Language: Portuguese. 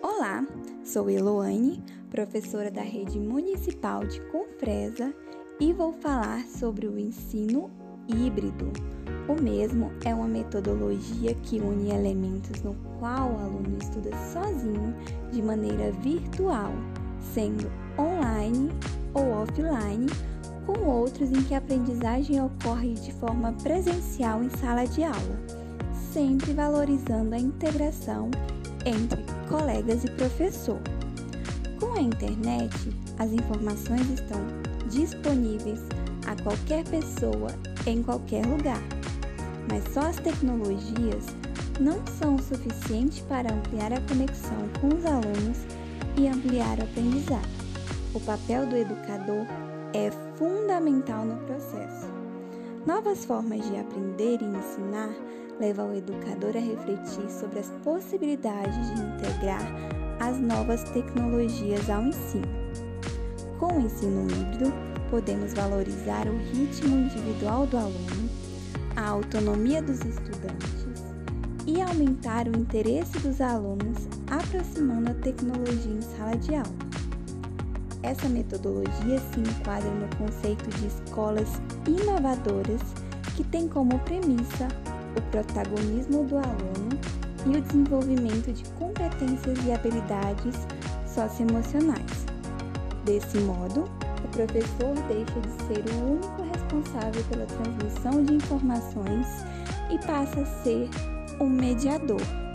Olá, sou Eloane, professora da Rede Municipal de Confresa e vou falar sobre o ensino híbrido. O mesmo é uma metodologia que une elementos no qual o aluno estuda sozinho de maneira virtual, sendo online ou offline, com outros em que a aprendizagem ocorre de forma presencial em sala de aula, sempre valorizando a integração entre colegas e professor. Com a internet, as informações estão disponíveis a qualquer pessoa em qualquer lugar, mas só as tecnologias não são o suficiente para ampliar a conexão com os alunos e ampliar o aprendizado. O papel do educador é fundamental no processo. Novas formas de aprender e ensinar levam o educador a refletir sobre as possibilidades de integrar as novas tecnologias ao ensino. Com o ensino híbrido, podemos valorizar o ritmo individual do aluno, a autonomia dos estudantes e aumentar o interesse dos alunos, aproximando a tecnologia em sala de aula. Essa metodologia se enquadra no conceito de escolas inovadoras que tem como premissa o protagonismo do aluno e o desenvolvimento de competências e habilidades socioemocionais. Desse modo, o professor deixa de ser o único responsável pela transmissão de informações e passa a ser um mediador